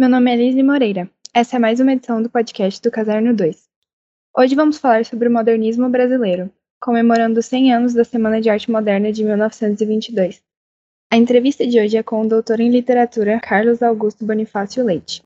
Meu nome é Elise Moreira. Essa é mais uma edição do podcast do Caserno 2. Hoje vamos falar sobre o modernismo brasileiro, comemorando 100 anos da Semana de Arte Moderna de 1922. A entrevista de hoje é com o doutor em literatura Carlos Augusto Bonifácio Leite.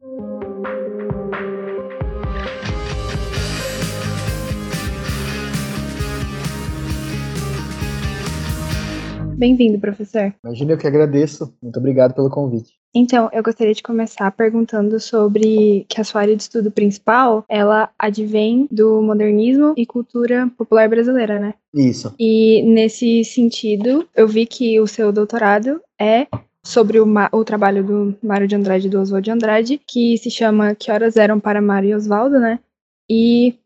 Bem-vindo, professor. Imagina, eu que agradeço. Muito obrigado pelo convite. Então, eu gostaria de começar perguntando sobre que a sua área de estudo principal, ela advém do modernismo e cultura popular brasileira, né? Isso. E nesse sentido, eu vi que o seu doutorado é sobre o, o trabalho do Mário de Andrade e do Oswald de Andrade, que se chama Que Horas Eram para Mário e Oswaldo, né? E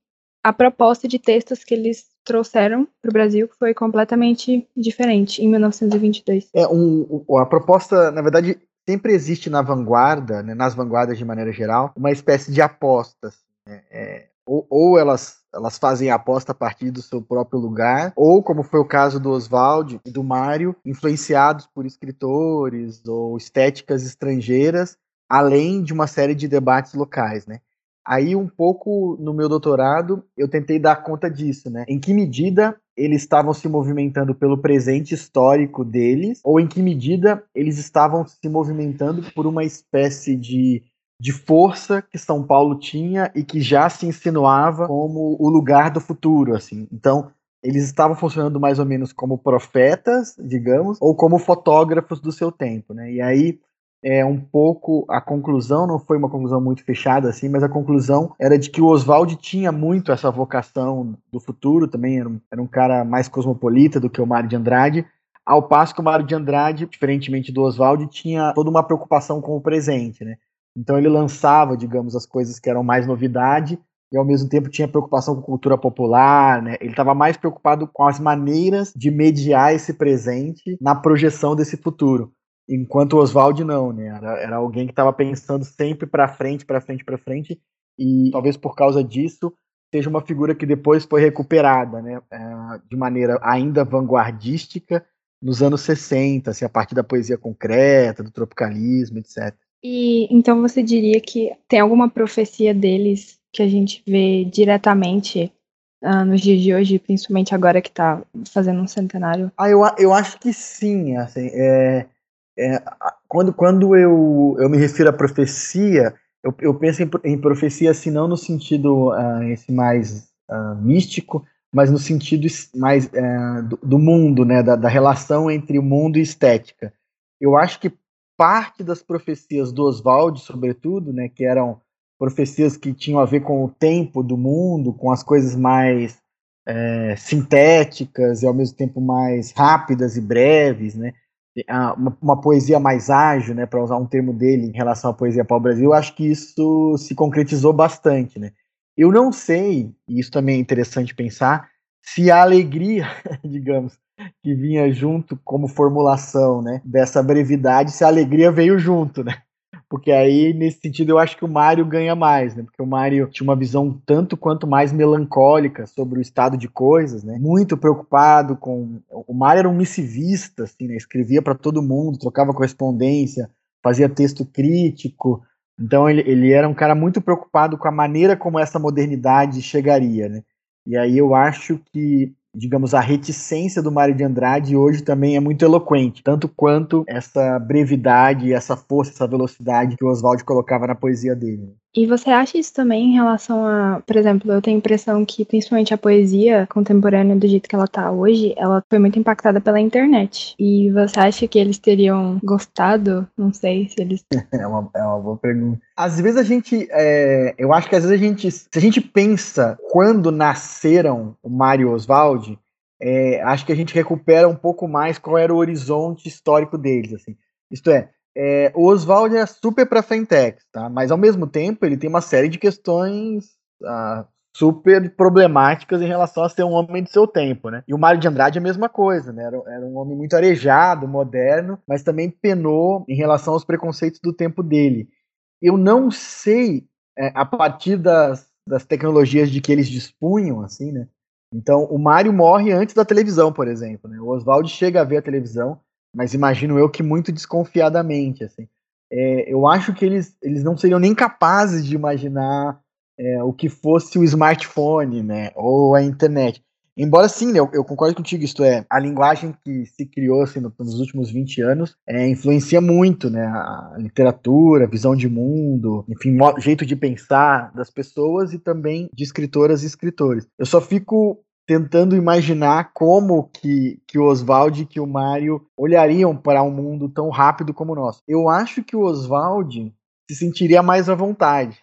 a proposta de textos que eles trouxeram para o Brasil foi completamente diferente em 1922. É um, a proposta, na verdade, sempre existe na vanguarda, né, nas vanguardas de maneira geral, uma espécie de apostas. Né, é, ou, ou elas elas fazem a aposta a partir do seu próprio lugar, ou como foi o caso do Oswald e do Mário, influenciados por escritores ou estéticas estrangeiras, além de uma série de debates locais, né? Aí, um pouco no meu doutorado, eu tentei dar conta disso, né? Em que medida eles estavam se movimentando pelo presente histórico deles, ou em que medida eles estavam se movimentando por uma espécie de, de força que São Paulo tinha e que já se insinuava como o lugar do futuro, assim. Então, eles estavam funcionando mais ou menos como profetas, digamos, ou como fotógrafos do seu tempo, né? E aí é um pouco a conclusão não foi uma conclusão muito fechada assim, mas a conclusão era de que o Oswald tinha muito essa vocação do futuro, também era um, era um cara mais cosmopolita do que o Mário de Andrade, ao passo que o Mário de Andrade, diferentemente do Oswald, tinha toda uma preocupação com o presente, né? Então ele lançava, digamos, as coisas que eram mais novidade e ao mesmo tempo tinha preocupação com cultura popular, né? Ele estava mais preocupado com as maneiras de mediar esse presente na projeção desse futuro. Enquanto o Oswald não, né? Era, era alguém que estava pensando sempre para frente, para frente, para frente, e talvez por causa disso seja uma figura que depois foi recuperada, né? É, de maneira ainda vanguardística nos anos 60, assim, a partir da poesia concreta, do tropicalismo, etc. E então você diria que tem alguma profecia deles que a gente vê diretamente uh, nos dias de hoje, principalmente agora que está fazendo um centenário? Ah, eu, eu acho que sim, assim, é, é, quando, quando eu, eu me refiro à profecia, eu, eu penso em, em, profecia assim, não no sentido uh, esse mais uh, místico, mas no sentido mais uh, do, do, mundo, né, da, da, relação entre o mundo e estética. Eu acho que parte das profecias do Oswald, sobretudo, né, que eram profecias que tinham a ver com o tempo do mundo, com as coisas mais é, sintéticas e ao mesmo tempo mais rápidas e breves, né? Uma, uma, poesia mais ágil, né, para usar um termo dele em relação à poesia para o Brasil, eu acho que isso se concretizou bastante, né. Eu não sei, e isso também é interessante pensar, se a alegria, digamos, que vinha junto como formulação, né, dessa brevidade, se a alegria veio junto, né porque aí, nesse sentido, eu acho que o Mário ganha mais, né? Porque o Mário tinha uma visão tanto quanto mais melancólica sobre o estado de coisas, né? Muito preocupado com. O Mário era um missivista, assim, né? Escrevia para todo mundo, trocava correspondência, fazia texto crítico. Então, ele, ele era um cara muito preocupado com a maneira como essa modernidade chegaria, né? E aí eu acho que digamos, a reticência do Mário de Andrade hoje também é muito eloquente, tanto quanto essa brevidade, essa força, essa velocidade que o Oswald colocava na poesia dele. E você acha isso também em relação a, por exemplo, eu tenho a impressão que principalmente a poesia contemporânea do jeito que ela tá hoje, ela foi muito impactada pela internet. E você acha que eles teriam gostado? Não sei se eles. é, uma, é uma boa pergunta. Às vezes a gente, é, eu acho que às vezes a gente, se a gente pensa quando nasceram o Mário e Oswald, é, acho que a gente recupera um pouco mais qual era o horizonte histórico deles, assim. Isto é, é, o Oswald é super para Fentex, tá? Mas ao mesmo tempo ele tem uma série de questões ah, super problemáticas em relação a ser um homem de seu tempo, né? E o Mário de Andrade é a mesma coisa, né? Era, era um homem muito arejado, moderno, mas também penou em relação aos preconceitos do tempo dele. Eu não sei, é, a partir das, das tecnologias de que eles dispunham, assim, né? Então, o Mário morre antes da televisão, por exemplo. Né? O Oswald chega a ver a televisão, mas imagino eu que muito desconfiadamente, assim. é, eu acho que eles, eles não seriam nem capazes de imaginar é, o que fosse o smartphone, né, ou a internet. Embora sim, eu, eu, concordo contigo, isto é, a linguagem que se criou assim, nos últimos 20 anos é, influencia muito né, a literatura, a visão de mundo, enfim, jeito de pensar das pessoas e também de escritoras e escritores. Eu só fico tentando imaginar como que, que o Oswald e que o Mario olhariam para um mundo tão rápido como o nosso. Eu acho que o Oswald se sentiria mais à vontade.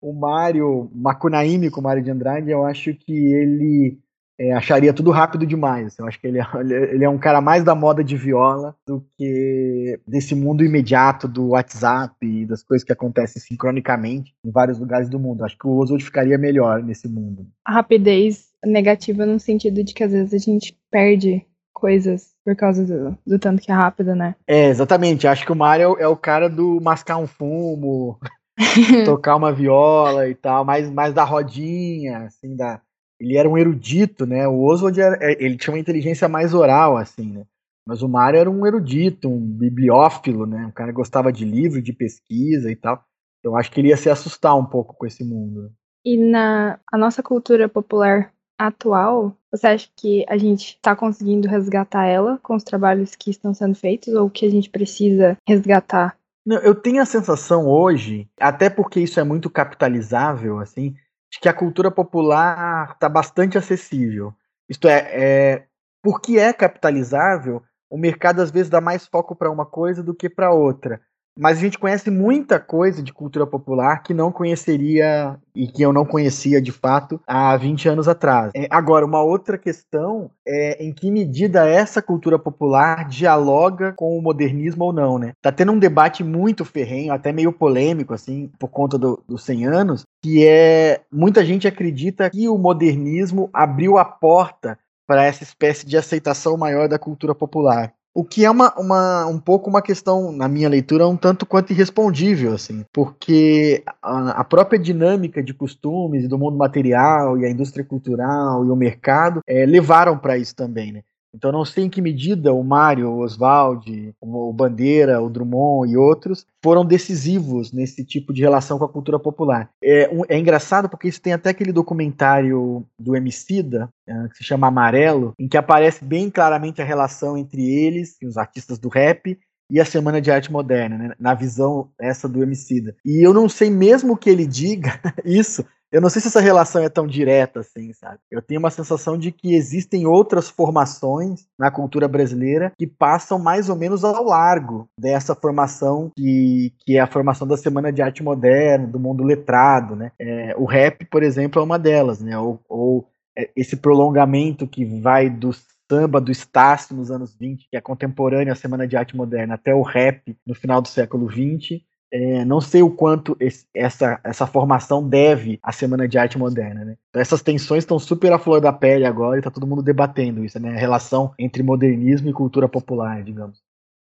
O Mario, Makunaime com o Mario de Andrade, eu acho que ele é, acharia tudo rápido demais. Eu acho que ele é, ele é um cara mais da moda de viola do que desse mundo imediato do WhatsApp e das coisas que acontecem sincronicamente em vários lugares do mundo. Acho que o Oswald ficaria melhor nesse mundo. A rapidez negativa no sentido de que às vezes a gente perde coisas por causa do, do tanto que é rápido, né? É, exatamente. Acho que o Mario é o cara do mascar um fumo, tocar uma viola e tal, mais, mais da rodinha, assim, da ele era um erudito, né? O Oswald era, é, ele tinha uma inteligência mais oral, assim, né? Mas o Mário era um erudito, um bibliófilo, né? Um cara que gostava de livro, de pesquisa e tal. Eu acho que ele ia se assustar um pouco com esse mundo. E na a nossa cultura popular atual, você acha que a gente está conseguindo resgatar ela com os trabalhos que estão sendo feitos ou que a gente precisa resgatar? Não, eu tenho a sensação hoje, até porque isso é muito capitalizável, assim, de que a cultura popular está bastante acessível. Isto é, é, porque é capitalizável, o mercado às vezes dá mais foco para uma coisa do que para outra mas a gente conhece muita coisa de cultura popular que não conheceria e que eu não conhecia de fato há 20 anos atrás. É, agora, uma outra questão é em que medida essa cultura popular dialoga com o modernismo ou não, né? Tá tendo um debate muito ferrenho, até meio polêmico, assim, por conta do, dos 100 anos, que é muita gente acredita que o modernismo abriu a porta para essa espécie de aceitação maior da cultura popular. O que é uma, uma, um pouco uma questão, na minha leitura, um tanto quanto irrespondível, assim, porque a, a própria dinâmica de costumes do mundo material e a indústria cultural e o mercado é, levaram para isso também, né? Então não sei em que medida o Mário, o Oswald, o Bandeira, o Drummond e outros foram decisivos nesse tipo de relação com a cultura popular. É, um, é engraçado porque isso tem até aquele documentário do Emicida, é, que se chama Amarelo, em que aparece bem claramente a relação entre eles, os artistas do rap, e a Semana de Arte Moderna, né, na visão essa do Emicida. E eu não sei mesmo que ele diga isso, eu não sei se essa relação é tão direta assim, sabe? Eu tenho uma sensação de que existem outras formações na cultura brasileira que passam mais ou menos ao largo dessa formação que, que é a formação da Semana de Arte Moderna, do mundo letrado, né? É, o rap, por exemplo, é uma delas, né? Ou, ou é, esse prolongamento que vai do samba do Estácio nos anos 20, que é contemporâneo à Semana de Arte Moderna, até o rap no final do século 20, é, não sei o quanto esse, essa, essa formação deve à Semana de Arte Moderna, né? Então essas tensões estão super à flor da pele agora e está todo mundo debatendo isso, né? A relação entre modernismo e cultura popular, digamos.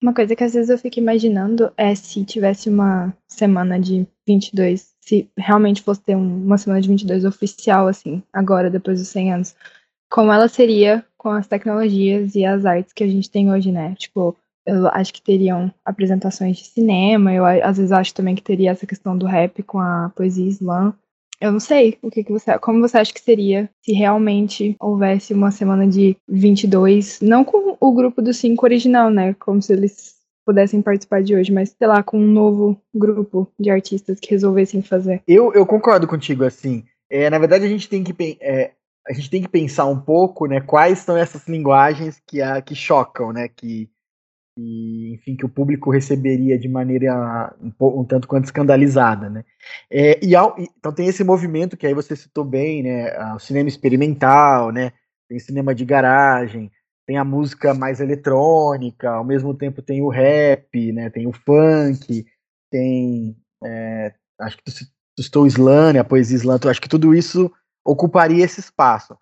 Uma coisa que às vezes eu fico imaginando é se tivesse uma semana de 22, se realmente fosse ter uma semana de 22 oficial, assim, agora, depois dos 100 anos, como ela seria com as tecnologias e as artes que a gente tem hoje, né? Tipo, eu acho que teriam apresentações de cinema, eu às vezes acho também que teria essa questão do rap com a poesia slam. Eu não sei o que, que você, como você acha que seria se realmente houvesse uma semana de 22, não com o grupo dos cinco original, né, como se eles pudessem participar de hoje, mas sei lá, com um novo grupo de artistas que resolvessem fazer. Eu, eu concordo contigo, assim. É, na verdade, a gente tem que é, a gente tem que pensar um pouco, né, quais são essas linguagens que, a, que chocam, né, que e, enfim, que o público receberia de maneira um, um tanto quanto escandalizada, né? É, e ao, então tem esse movimento que aí você citou bem, né? O cinema experimental, né? Tem cinema de garagem, tem a música mais eletrônica, ao mesmo tempo tem o rap, né? Tem o funk, tem, é, acho que tu citou o slam, a poesia slam, acho que tudo isso ocuparia esse espaço.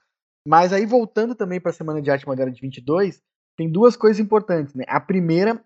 Mas aí voltando também para a Semana de Arte Moderna de 22, tem duas coisas importantes, né? A primeira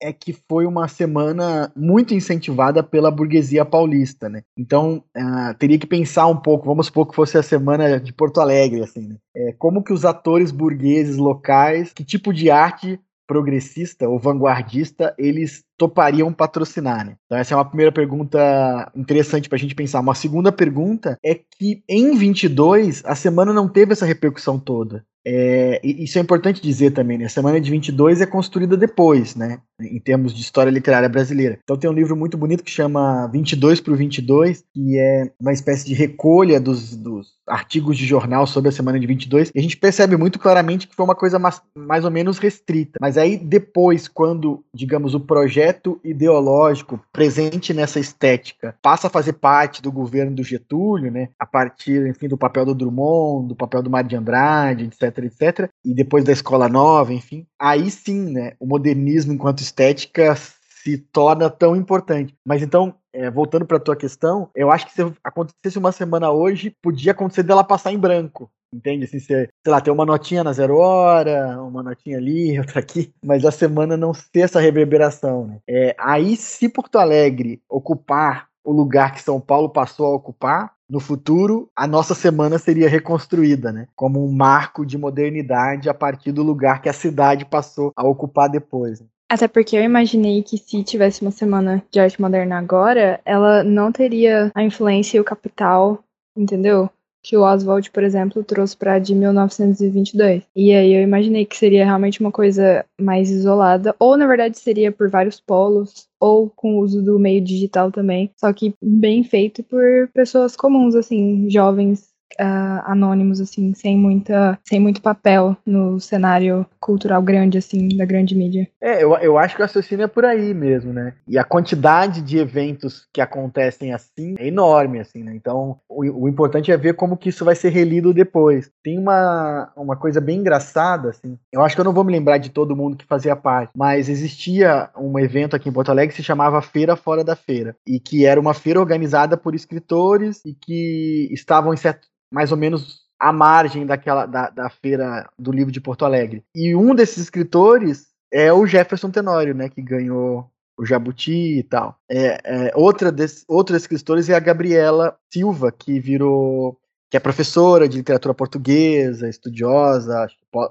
é que foi uma semana muito incentivada pela burguesia paulista, né? Então uh, teria que pensar um pouco, vamos supor que fosse a semana de Porto Alegre, assim, né? É, como que os atores burgueses locais, que tipo de arte progressista ou vanguardista eles topariam patrocinar, né? Então essa é uma primeira pergunta interessante para a gente pensar. Uma segunda pergunta é que em 22 a semana não teve essa repercussão toda. É, isso é importante dizer também, né? A Semana de 22 é construída depois, né? Em termos de história literária brasileira. Então tem um livro muito bonito que chama 22 para o 22, que é uma espécie de recolha dos, dos, artigos de jornal sobre a Semana de 22, e a gente percebe muito claramente que foi uma coisa mais, mais ou menos restrita. Mas aí depois, quando, digamos, o projeto ideológico presente nessa estética passa a fazer parte do governo do Getúlio, né? A partir, enfim, do papel do Drummond, do papel do Mário de Andrade, etc etc, e depois da escola nova, enfim, aí sim, né, o modernismo enquanto estética se torna tão importante. Mas então, é, voltando para a tua questão, eu acho que se acontecesse uma semana hoje, podia acontecer dela passar em branco. Entende? Assim, sei lá, ter uma notinha na zero hora, uma notinha ali, outra aqui, mas a semana não ter essa reverberação. Né? É, aí, se Porto Alegre ocupar o lugar que São Paulo passou a ocupar, no futuro, a nossa semana seria reconstruída, né? Como um marco de modernidade a partir do lugar que a cidade passou a ocupar depois. Né? Até porque eu imaginei que se tivesse uma semana de arte moderna agora, ela não teria a influência e o capital, entendeu? Que o Oswald, por exemplo, trouxe para de 1922. E aí eu imaginei que seria realmente uma coisa mais isolada, ou na verdade seria por vários polos, ou com o uso do meio digital também, só que bem feito por pessoas comuns, assim, jovens uh, anônimos, assim, sem muita, sem muito papel no cenário cultural grande, assim, da grande mídia. É, eu, eu acho que o raciocínio é por aí mesmo, né? E a quantidade de eventos que acontecem assim é enorme, assim, né? Então, o, o importante é ver como que isso vai ser relido depois. Tem uma, uma coisa bem engraçada, assim, eu acho que eu não vou me lembrar de todo mundo que fazia parte, mas existia um evento aqui em Porto Alegre que se chamava Feira Fora da Feira, e que era uma feira organizada por escritores e que estavam em certo mais ou menos à margem daquela da, da feira do livro de Porto Alegre. E um desses escritores é o Jefferson Tenório, né, que ganhou o Jabuti e tal. É, é, outra des, outros escritores é a Gabriela Silva, que virou que é professora de literatura portuguesa, estudiosa,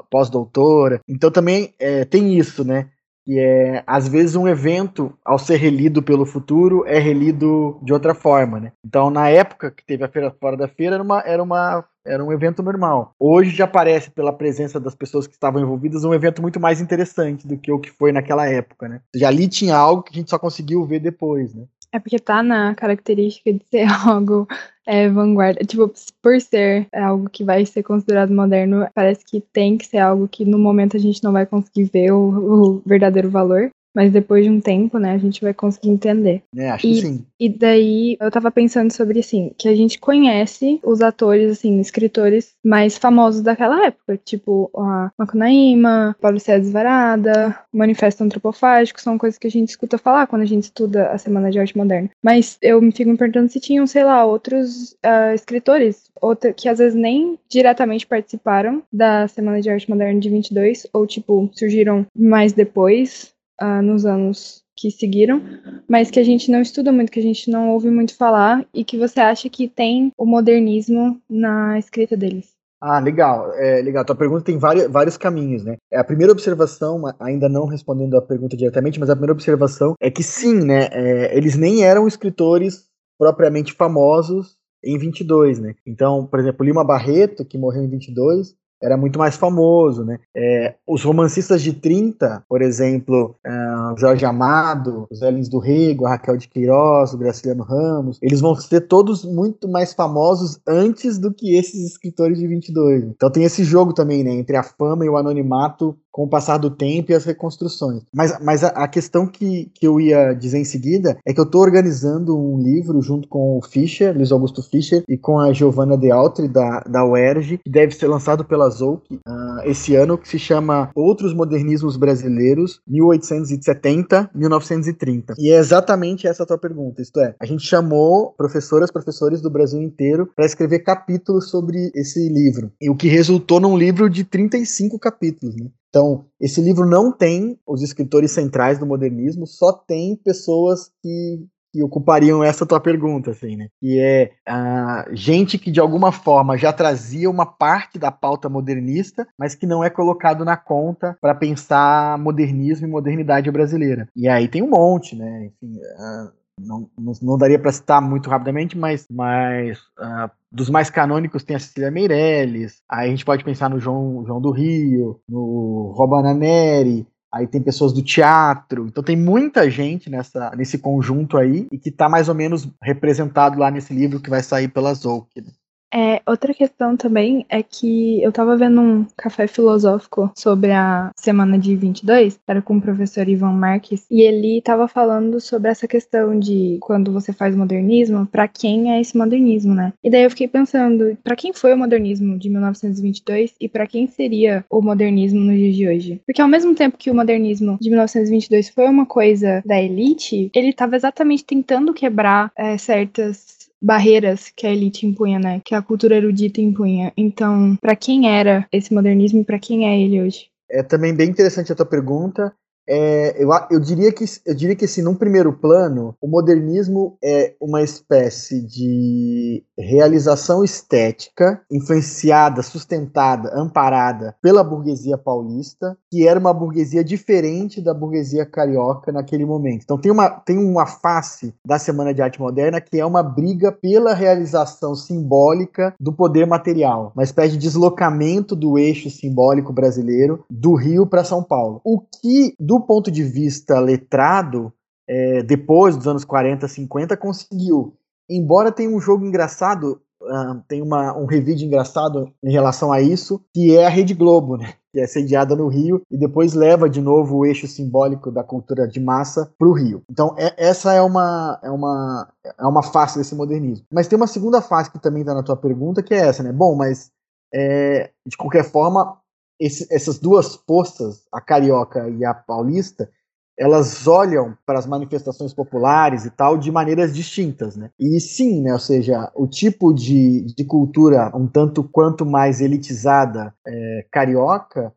pós-doutora. Então também é, tem isso, né? Que é às vezes um evento ao ser relido pelo futuro é relido de outra forma, né? Então na época que teve a feira fora da feira era uma era uma era um evento normal. Hoje já parece pela presença das pessoas que estavam envolvidas um evento muito mais interessante do que o que foi naquela época, né? Já ali tinha algo que a gente só conseguiu ver depois, né? É porque tá na característica de ser algo é, vanguarda. Tipo, por ser algo que vai ser considerado moderno, parece que tem que ser algo que no momento a gente não vai conseguir ver o, o verdadeiro valor mas depois de um tempo, né, a gente vai conseguir entender. É, acho e, que sim. E daí eu tava pensando sobre assim, que a gente conhece os atores, assim, escritores mais famosos daquela época, tipo a Macunaíma, Paulo César Varada, Manifesto Antropofágico, são coisas que a gente escuta falar quando a gente estuda a Semana de Arte Moderna. Mas eu me fico me perguntando se tinham, sei lá, outros uh, escritores outra, que às vezes nem diretamente participaram da Semana de Arte Moderna de 22, ou tipo, surgiram mais depois, uh, nos anos que seguiram, mas que a gente não estuda muito, que a gente não ouve muito falar e que você acha que tem o modernismo na escrita deles. Ah, legal, é, legal. Tua pergunta tem vários, vários caminhos, né? A primeira observação, ainda não respondendo a pergunta diretamente, mas a primeira observação é que sim, né? É, eles nem eram escritores propriamente famosos em 22, né? Então, por exemplo, Lima Barreto, que morreu em 22, era muito mais famoso, né? É, os romancistas de 30, por exemplo, uh, Jorge Amado, os Elins do Rego, Raquel de Queiroz, Graciliano Ramos, eles vão ser todos muito mais famosos antes do que esses escritores de 22. Então tem esse jogo também, né? Entre a fama e o anonimato com o passar do tempo e as reconstruções. Mas, mas a, a, questão que, que eu ia dizer em seguida é que eu estou organizando um livro junto com o Fischer, Luiz Augusto Fischer, e com a Giovanna De Altri, da, da UERJ, que deve ser lançado pela Zouk uh, esse ano, que se chama Outros Modernismos Brasileiros, 1870-1930. E é exatamente essa a tua pergunta, isto é, a gente chamou professoras, professores do Brasil inteiro para escrever capítulos sobre esse livro, e o que resultou num livro de 35 capítulos, né? Então, esse livro não tem os escritores centrais do modernismo, só tem pessoas que que ocupariam essa tua pergunta, assim, né? Que é uh, gente que de alguma forma já trazia uma parte da pauta modernista, mas que não é colocado na conta para pensar modernismo e modernidade brasileira. E aí tem um monte, né? Enfim, uh, não, não, não, daria para citar muito rapidamente, mas, mas uh, dos mais canônicos tem a Cecília Meirelles, aí a gente pode pensar no João, João do Rio, no Robana Neri, aí tem pessoas do teatro, então tem muita gente nessa, nesse conjunto aí e que está mais ou menos representado lá nesse livro que vai sair pela Zouk. Né? É, outra questão também é que eu tava vendo um café filosófico sobre a semana de 22, era com o professor Ivan Marques, e ele tava falando sobre essa questão de quando você faz modernismo, para quem é esse modernismo, né? E daí eu fiquei pensando, para quem foi o modernismo de 1922 e para quem seria o modernismo nos dias de hoje? Porque ao mesmo tempo que o modernismo de 1922 foi uma coisa da elite, ele tava exatamente tentando quebrar é, certas barreiras que a elite impunha, né? Que a cultura erudita impunha. Então, para quem era esse modernismo e para quem é ele hoje? É também bem interessante a tua pergunta. É, eu, eu, diria que, eu diria que assim, num primeiro plano, o modernismo é uma espécie de realização estética influenciada, sustentada, amparada pela burguesia paulista, que era uma burguesia diferente da burguesia carioca naquele momento. Então tem uma, tem uma face da Semana de Arte Moderna que é uma briga pela realização simbólica do poder material, uma espécie de deslocamento do eixo simbólico brasileiro do Rio para São Paulo. O que, do do ponto de vista letrado, é, depois dos anos 40, 50, conseguiu. Embora tenha um jogo engraçado, uh, tem uma, um revide engraçado em relação a isso, que é a Rede Globo, né? que é sediada no Rio e depois leva de novo o eixo simbólico da cultura de massa para o Rio. Então é, essa é uma, é, uma, é uma face desse modernismo. Mas tem uma segunda face que também está na tua pergunta, que é essa, né? Bom, mas é, de qualquer forma, esse, essas duas forças, a carioca e a paulista, elas olham para as manifestações populares e tal de maneiras distintas, né? E sim, né? Ou seja, o tipo de, de cultura um tanto quanto mais elitizada é, carioca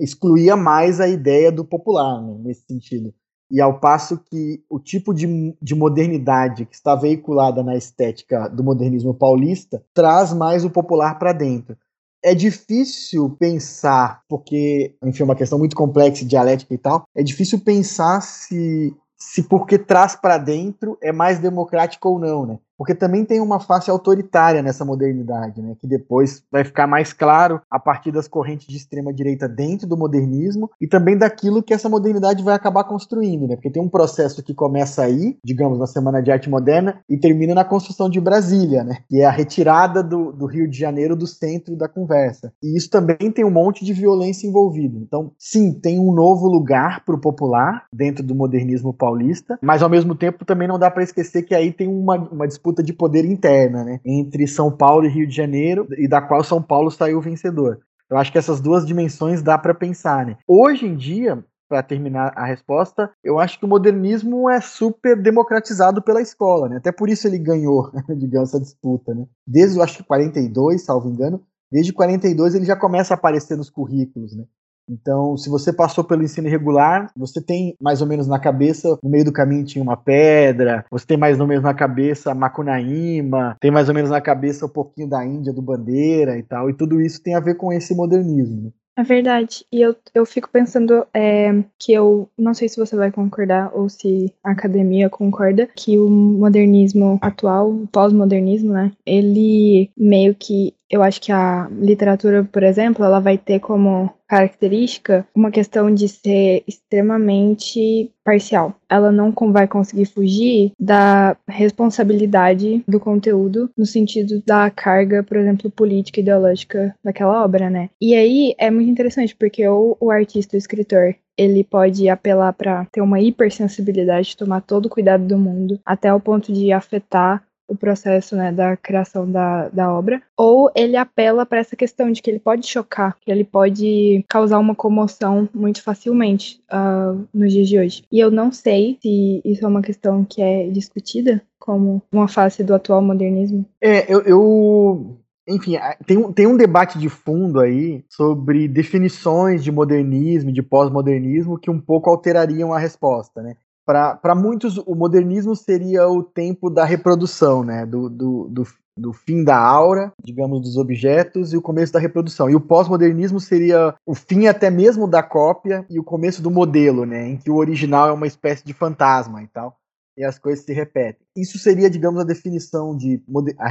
excluía mais a ideia do popular, né, nesse sentido. E ao passo que o tipo de, de modernidade que está veiculada na estética do modernismo paulista traz mais o popular para dentro é difícil pensar, porque, enfim, é uma questão muito complexa, dialética e tal, é difícil pensar se, se porque traz para dentro é mais democrático ou não, né? Porque também tem uma face autoritária nessa modernidade, né, que depois vai ficar mais claro a partir das correntes de extrema direita dentro do modernismo e também daquilo que essa modernidade vai acabar construindo, né, porque tem um processo que começa aí, digamos, na Semana de Arte Moderna e termina na construção de Brasília, né, que é a retirada do, do Rio de Janeiro do centro da conversa. E isso também tem um monte de violência envolvido. Então, sim, tem um novo lugar para o popular dentro do modernismo paulista, mas ao mesmo tempo também não dá para esquecer que aí tem uma, uma disputa disputa de poder interna, né? Entre São Paulo e Rio de Janeiro, e da qual São Paulo saiu vencedor. Eu acho que essas duas dimensões dá para pensar, né? Hoje em dia, para terminar a resposta, eu acho que o modernismo é super democratizado pela escola, né? Até por isso ele ganhou, digamos, essa disputa, né? Desde, eu acho que 42, salvo engano, desde 42 ele já começa a aparecer nos currículos, né? Então, se você passou pelo ensino regular, você tem mais ou menos na cabeça, no meio do caminho tinha uma pedra, você tem mais ou menos na cabeça Macunaíma, tem mais ou menos na cabeça um pouquinho da Índia, do Bandeira e tal, e tudo isso tem a ver com esse modernismo. É verdade. E eu, eu fico pensando é, que eu não sei se você vai concordar ou se a academia concorda que o modernismo atual, o pós-modernismo, né? Ele meio que eu acho que a literatura, por exemplo, ela vai ter como característica uma questão de ser extremamente parcial. Ela não vai conseguir fugir da responsabilidade do conteúdo no sentido da carga, por exemplo, política e ideológica daquela obra, né? E aí é muito interessante porque o, artista, o escritor, ele pode apelar para ter uma hipersensibilidade, tomar todo o cuidado do mundo, até o ponto de afetar o processo né, da criação da, da obra, ou ele apela para essa questão de que ele pode chocar, que ele pode causar uma comoção muito facilmente uh, nos dias de hoje. E eu não sei se isso é uma questão que é discutida como uma face do atual modernismo. É, eu, eu enfim, tem um, tem um debate de fundo aí sobre definições de modernismo, de pós-modernismo, que um pouco alterariam a resposta, né? Para muitos, o modernismo seria o tempo da reprodução, né? Do, do, do, do, fim da aura, digamos, dos objetos e o começo da reprodução. E o pós-modernismo seria o fim até mesmo da cópia e o começo do modelo, né? Em que o original é uma espécie de fantasma e tal e as coisas se repetem. Isso seria, digamos, a definição de,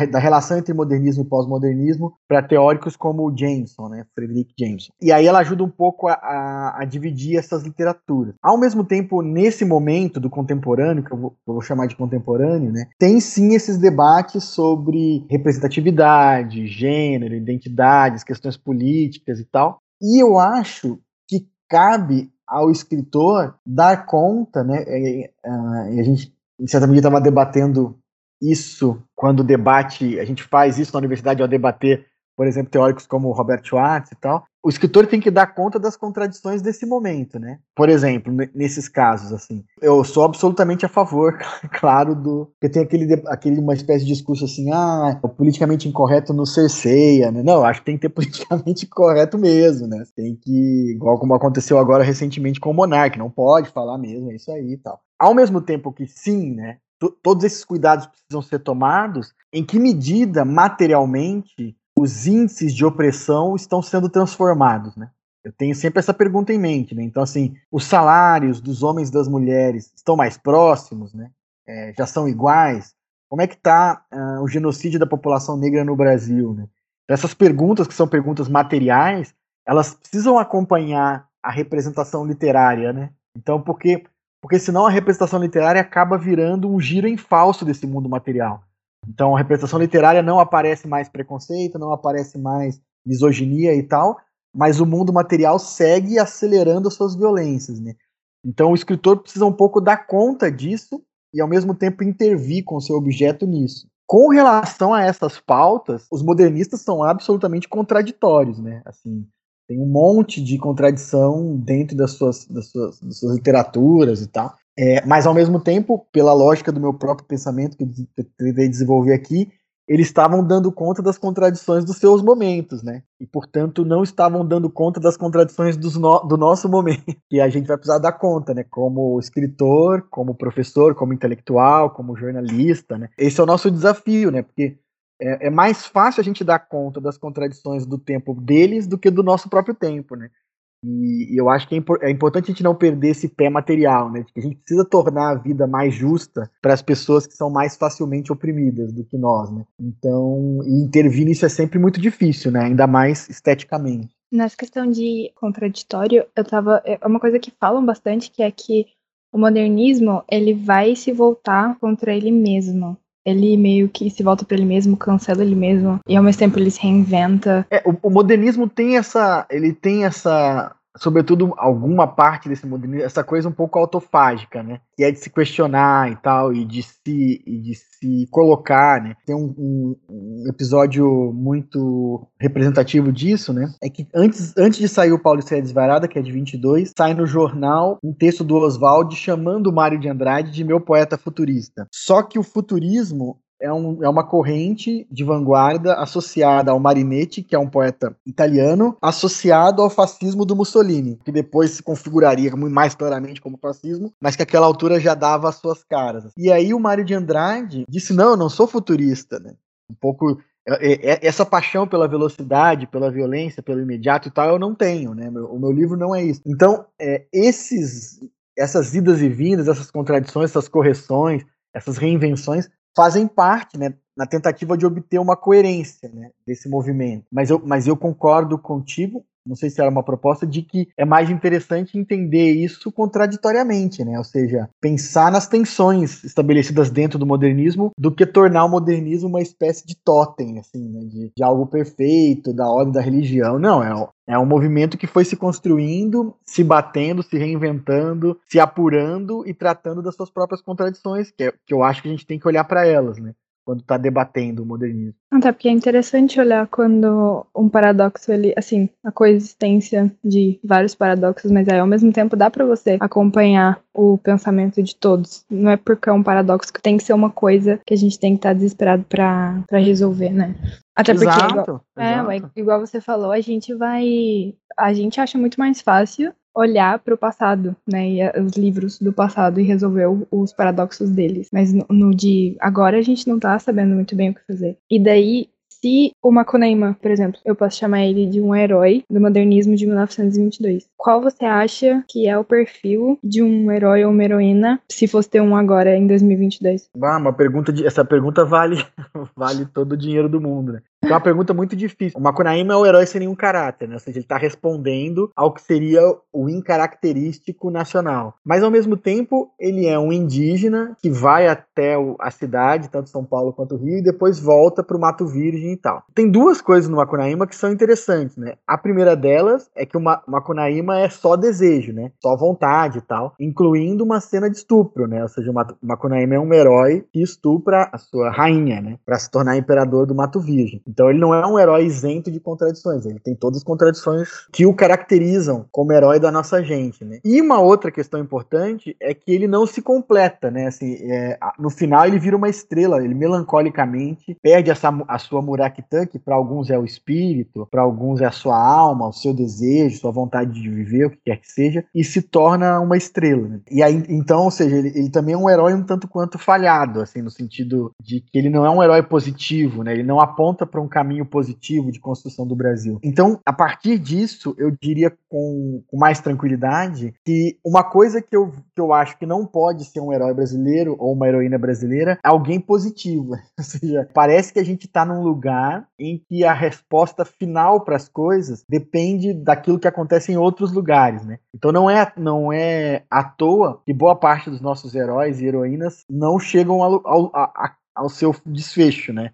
da relação entre modernismo e pós-modernismo para teóricos como Jameson, né, Frederick Jameson. E aí ela ajuda um pouco a, a, a, dividir essas literaturas. Ao mesmo tempo, nesse momento do contemporâneo, que eu vou, eu vou chamar de contemporâneo, né, tem sim esses debates sobre representatividade, gênero, identidades, questões políticas e tal. E eu acho que cabe ao escritor dar conta, né? É, é, e a gente em certa medida, estava debatendo isso quando o debate, a gente faz isso na universidade ao debater, por exemplo, teóricos como Robert Schwartz e tal. O escritor tem que dar conta das contradições desse momento, né? Por exemplo, nesses casos, assim. Eu sou absolutamente a favor, claro, do. Porque tem aquele, aquele uma espécie de discurso assim, ah, o politicamente incorreto não cerceia, né? Não, acho que tem que ter politicamente correto mesmo, né? Tem que. Igual como aconteceu agora recentemente com o Monark, não pode falar mesmo, é isso aí e tal ao mesmo tempo que sim, né, todos esses cuidados precisam ser tomados, em que medida materialmente os índices de opressão estão sendo transformados, né? Eu tenho sempre essa pergunta em mente, né? Então, assim, os salários dos homens e das mulheres estão mais próximos, né? É, já são iguais? Como é que está uh, ah, o genocídio da população negra no Brasil, né? Essas perguntas, que são perguntas materiais, elas precisam acompanhar a representação literária, né? Então, porque porque senão a representação literária acaba virando um giro em falso desse mundo material. Então a representação literária não aparece mais preconceito, não aparece mais misoginia e tal, mas o mundo material segue acelerando as suas violências, né? Então o escritor precisa um pouco dar conta disso e ao mesmo tempo intervir com o seu objeto nisso. Com relação a essas pautas, os modernistas são absolutamente contraditórios, né? Assim, tem um monte de contradição dentro das suas, das suas, das suas literaturas e tal. É, mas, ao mesmo tempo, pela lógica do meu próprio pensamento, que eu tentei desenvolver aqui, eles estavam dando conta das contradições dos seus momentos, né? E, portanto, não estavam dando conta das contradições no, do nosso momento, que a gente vai precisar dar conta, né? Como escritor, como professor, como intelectual, como jornalista, né? Esse é o nosso desafio, né? Porque é, é, mais fácil a gente dar conta das contradições do tempo deles do que do nosso próprio tempo, né? E, e eu acho que é, impor, é, importante a gente não perder esse pé material, né? Que a gente precisa tornar a vida mais justa para as pessoas que são mais facilmente oprimidas do que nós, né? Então, intervir nisso é sempre muito difícil, né? Ainda mais esteticamente. Nessa questão de contraditório, eu tava. É uma coisa que falam bastante que é que o modernismo ele vai se voltar contra ele mesmo ele meio que se volta para ele mesmo, cancela ele mesmo e ao mesmo tempo ele se reinventa. É, o, o modernismo tem essa, ele tem essa sobretudo alguma parte desse modernismo, essa coisa um pouco autofágica, né? Que é de se questionar e tal, e de se, e de se colocar, né? Tem um, um, episódio muito representativo disso, né? É que antes, antes de sair o Paulo Estreia Desvarada, que é de 22, sai no jornal um texto do Oswald chamando o Mário de Andrade de meu poeta futurista. Só que o futurismo é, um, é uma corrente de vanguarda associada ao Marinetti, que é um poeta italiano, associado ao fascismo do Mussolini, que depois se configuraria mais claramente como fascismo, mas que aquela altura já dava as suas caras. E aí o Mário de Andrade disse: Não, eu não sou futurista, né? Um pouco é, é, é, essa paixão pela velocidade, pela violência, pelo imediato e tal, eu não tenho, né? O meu livro não é isso. Então, é, esses, essas idas e vindas, essas contradições, essas correções, essas reinvenções fazem parte, né, na tentativa de obter uma coerência né, desse movimento. Mas eu, mas eu concordo contigo, não sei se era uma proposta, de que é mais interessante entender isso contraditoriamente, né? Ou seja, pensar nas tensões estabelecidas dentro do modernismo do que tornar o modernismo uma espécie de totem, assim, né? de, de algo perfeito, da ordem da religião. Não, é, é um movimento que foi se construindo, se batendo, se reinventando, se apurando e tratando das suas próprias contradições, que, é, que eu acho que a gente tem que olhar para elas, né? Quando está debatendo o modernismo. Até porque é interessante olhar quando um paradoxo, ele, assim, a coexistência de vários paradoxos, mas aí ao mesmo tempo dá para você acompanhar o pensamento de todos. Não é porque é um paradoxo que tem que ser uma coisa que a gente tem que estar tá desesperado para resolver, né? Até porque, exato, igual, é, igual você falou, a gente vai. A gente acha muito mais fácil olhar para o passado, né, e os livros do passado e resolver os paradoxos deles. Mas no, no de agora a gente não tá sabendo muito bem o que fazer. E daí se o Macunaíma, por exemplo, eu posso chamar ele de um herói do modernismo de 1922, qual você acha que é o perfil de um herói ou uma heroína se fosse ter um agora em 2022? Ah, uma pergunta de, essa pergunta vale vale todo o dinheiro do mundo, né? É uma pergunta muito difícil. O Makunaíma é o herói sem nenhum caráter, né? Ou seja, ele está respondendo ao que seria o incaracterístico nacional. Mas, ao mesmo tempo, ele é um indígena que vai até a cidade, tanto São Paulo quanto Rio, e depois volta para o Mato Virgem e tal. Tem duas coisas no Makunaíma que são interessantes, né? A primeira delas é que o Makunaíma é só desejo, né? Só vontade e tal, incluindo uma cena de estupro, né? Ou seja, o Makunaíma é um herói que estupra a sua rainha, né? Para se tornar imperador do Mato Virgem. Então ele não é um herói isento de contradições, ele tem todas as contradições que o caracterizam como herói da nossa gente, né? E uma outra questão importante é que ele não se completa, né? Assim, é, no final ele vira uma estrela, ele melancolicamente perde essa, a sua Muraktan, que para alguns é o espírito, para alguns é a sua alma, o seu desejo, sua vontade de viver, o que quer que seja, e se torna uma estrela. Né? E aí, então, ou seja, ele, ele também é um herói um tanto quanto falhado, assim, no sentido de que ele não é um herói positivo, né? Ele não aponta para um caminho positivo de construção do Brasil. Então, a partir disso, eu diria com, com mais tranquilidade que uma coisa que eu, que eu acho que não pode ser um herói brasileiro ou uma heroína brasileira é alguém positivo. Ou seja, parece que a gente está num lugar em que a resposta final para as coisas depende daquilo que acontece em outros lugares, né? Então não é, não é à toa que boa parte dos nossos heróis e heroínas não chegam ao, ao, ao seu desfecho, né?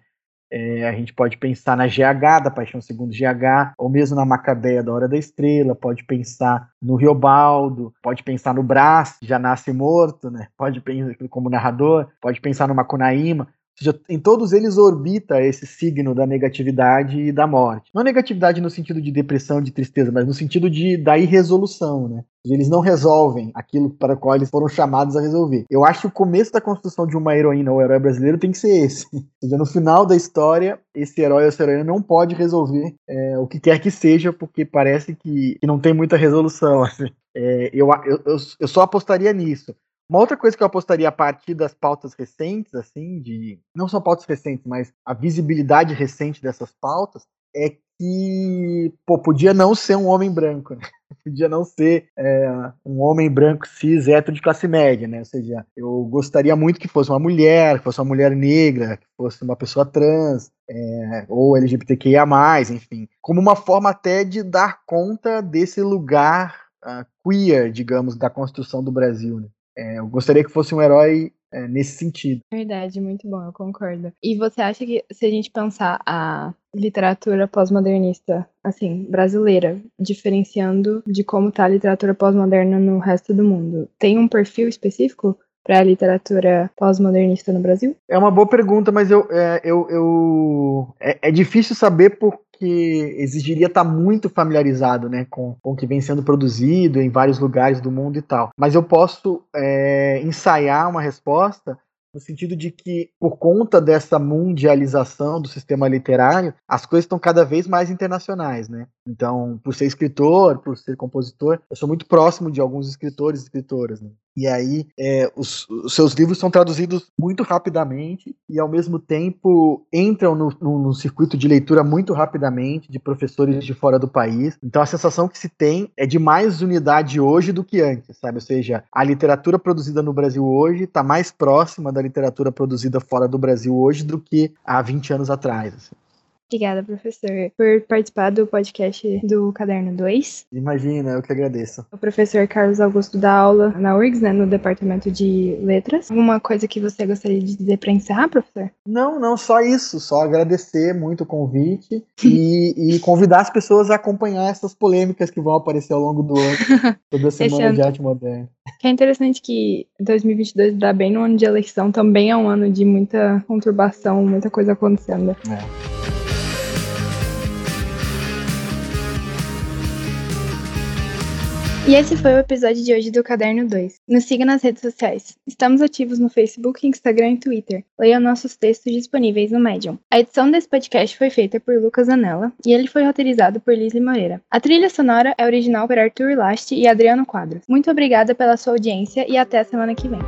É, a gente pode pensar na GH, da Paixão Segundo GH, ou mesmo na Macabeia da Hora da Estrela, pode pensar no Riobaldo, pode pensar no Brás, que já nasce morto, né? pode pensar como narrador, pode pensar no Macunaíma, seja, em todos eles orbita esse signo da negatividade e da morte. Não negatividade no sentido de depressão, de tristeza, mas no sentido de da irresolução, né? Eles não resolvem aquilo para o qual eles foram chamados a resolver. Eu acho que o começo da construção de uma heroína ou herói brasileiro tem que ser esse. Ou seja, no final da história, esse herói ou essa heroína não pode resolver é, o que quer que seja, porque parece que, que não tem muita resolução. Assim. É, eu, eu, eu só apostaria nisso. Uma outra coisa que eu apostaria a partir das pautas recentes, assim, de. Não só pautas recentes, mas a visibilidade recente dessas pautas, é que, pô, podia não ser um homem branco, né? Podia não ser é, um homem branco cis hétero de classe média, né? Ou seja, eu gostaria muito que fosse uma mulher, que fosse uma mulher negra, que fosse uma pessoa trans, é, ou LGBTQIA, enfim. Como uma forma até de dar conta desse lugar uh, queer, digamos, da construção do Brasil, né? É, eu gostaria que fosse um herói é, nesse sentido. Verdade, muito bom, eu concordo. E você acha que se a gente pensar a literatura pós-modernista, assim, brasileira, diferenciando de como está a literatura pós-moderna no resto do mundo, tem um perfil específico para a literatura pós-modernista no Brasil? É uma boa pergunta, mas eu, é, eu, eu é, é, difícil saber por que exigiria estar tá muito familiarizado né, com, com o que vem sendo produzido em vários lugares do mundo e tal. Mas eu posso é, ensaiar uma resposta no sentido de que, por conta dessa mundialização do sistema literário, as coisas estão cada vez mais internacionais, né? Então, por ser escritor, por ser compositor, eu sou muito próximo de alguns escritores e escritoras, né? E aí, é, os, os, seus livros são traduzidos muito rapidamente e, ao mesmo tempo, entram no, no, no, circuito de leitura muito rapidamente de professores de fora do país. Então, a sensação que se tem é de mais unidade hoje do que antes, sabe? Ou seja, a literatura produzida no Brasil hoje está mais próxima da literatura produzida fora do Brasil hoje do que há 20 anos atrás. Assim. Obrigada, professor, por participar do podcast do Caderno 2. Imagina, eu que agradeço. O professor Carlos Augusto dá aula na URGS, né, no Departamento de Letras. Alguma coisa que você gostaria de dizer para encerrar, professor? Não, não, só isso. Só agradecer muito o convite e, e, convidar as pessoas a acompanhar essas polêmicas que vão aparecer ao longo do ano, toda a Semana ano... de Arte Moderna. É interessante que 2022 dá bem no ano de eleição, também é um ano de muita conturbação, muita coisa acontecendo. É. E esse foi o episódio de hoje do Caderno 2. Nos siga nas redes sociais. Estamos ativos no Facebook, Instagram e Twitter. Leia nossos textos disponíveis no Medium. A edição desse podcast foi feita por Lucas Anella e ele foi roteirizado por Lizzie Moreira. A trilha sonora é original por Arthur Last e Adriano Quadros. Muito obrigada pela sua audiência e até a semana que vem.